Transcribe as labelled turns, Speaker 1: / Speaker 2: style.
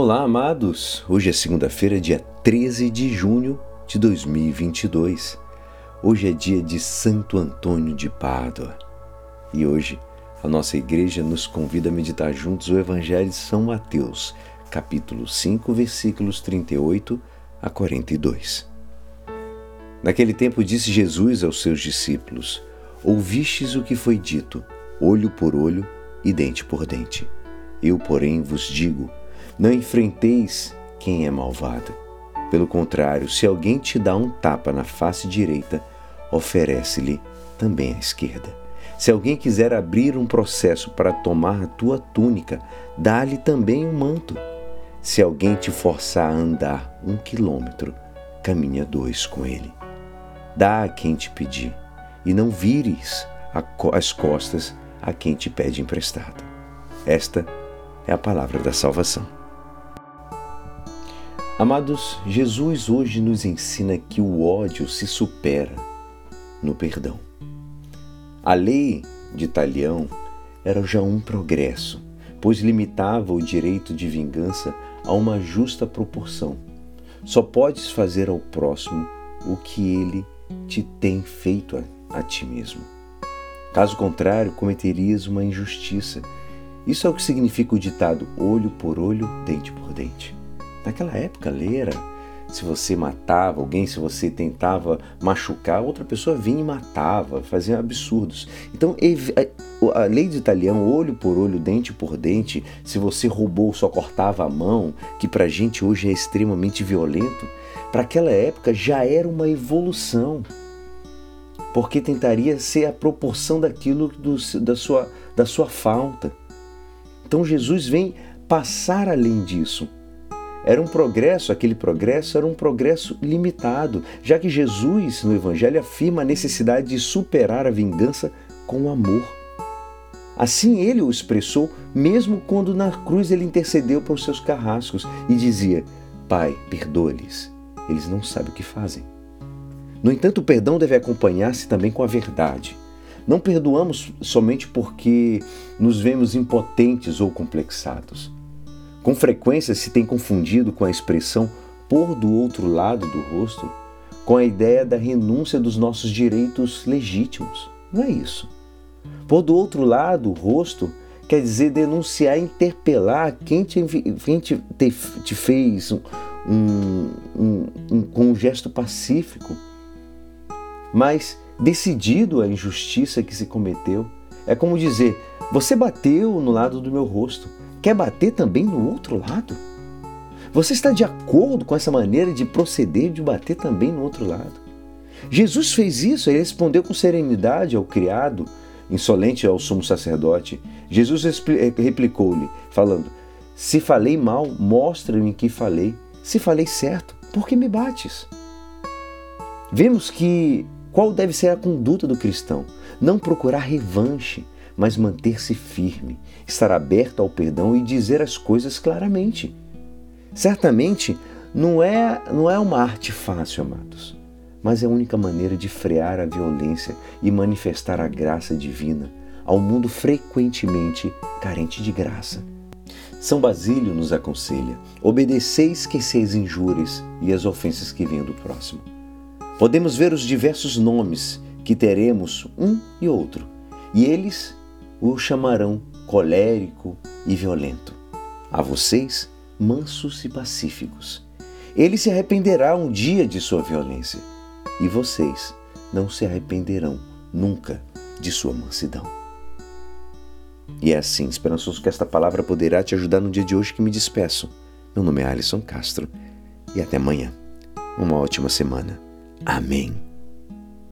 Speaker 1: Olá, amados! Hoje é segunda-feira, dia 13 de junho de 2022. Hoje é dia de Santo Antônio de Pádua. E hoje a nossa igreja nos convida a meditar juntos o Evangelho de São Mateus, capítulo 5, versículos 38 a 42. Naquele tempo disse Jesus aos seus discípulos: Ouvistes o que foi dito, olho por olho e dente por dente. Eu, porém, vos digo: não enfrenteis quem é malvado. Pelo contrário, se alguém te dá um tapa na face direita, oferece-lhe também a esquerda. Se alguém quiser abrir um processo para tomar a tua túnica, dá-lhe também um manto. Se alguém te forçar a andar um quilômetro, caminha dois com ele. Dá a quem te pedir, e não vires as costas a quem te pede emprestado. Esta é a palavra da salvação. Amados, Jesus hoje nos ensina que o ódio se supera no perdão. A lei de Talião era já um progresso, pois limitava o direito de vingança a uma justa proporção. Só podes fazer ao próximo o que ele te tem feito a, a ti mesmo. Caso contrário, cometerias uma injustiça. Isso é o que significa o ditado olho por olho, dente por dente. Naquela época, a lei era se você matava alguém, se você tentava machucar, outra pessoa vinha e matava, fazia absurdos. Então, a lei de italiano, olho por olho, dente por dente, se você roubou, só cortava a mão, que pra gente hoje é extremamente violento, para aquela época já era uma evolução. Porque tentaria ser a proporção daquilo do, da, sua, da sua falta. Então Jesus vem passar além disso era um progresso, aquele progresso era um progresso limitado, já que Jesus no Evangelho afirma a necessidade de superar a vingança com o amor. Assim ele o expressou, mesmo quando na cruz ele intercedeu para os seus carrascos e dizia: Pai, perdoa-lhes, eles não sabem o que fazem. No entanto, o perdão deve acompanhar-se também com a verdade. Não perdoamos somente porque nos vemos impotentes ou complexados. Com frequência se tem confundido com a expressão pôr do outro lado do rosto com a ideia da renúncia dos nossos direitos legítimos. Não é isso. Pôr do outro lado o rosto quer dizer denunciar, interpelar quem te, quem te, te, te fez um, um, um, com um gesto pacífico, mas decidido a injustiça que se cometeu. É como dizer: você bateu no lado do meu rosto, quer bater também no outro lado? Você está de acordo com essa maneira de proceder, de bater também no outro lado? Jesus fez isso, ele respondeu com serenidade ao criado, insolente ao sumo sacerdote. Jesus eh, replicou-lhe, falando: Se falei mal, mostra-me que falei. Se falei certo, por que me bates? Vemos que qual deve ser a conduta do cristão? Não procurar revanche, mas manter-se firme, estar aberto ao perdão e dizer as coisas claramente. Certamente não é, não é uma arte fácil, amados, mas é a única maneira de frear a violência e manifestar a graça divina ao mundo frequentemente carente de graça. São Basílio nos aconselha: obedeceis que seis injúrias e as ofensas que vêm do próximo. Podemos ver os diversos nomes que teremos um e outro, e eles o chamarão colérico e violento. A vocês, mansos e pacíficos. Ele se arrependerá um dia de sua violência, e vocês não se arrependerão nunca de sua mansidão. E é assim, esperançoso que esta palavra poderá te ajudar no dia de hoje que me despeço. Meu nome é Alisson Castro e até amanhã. Uma ótima semana. Amém.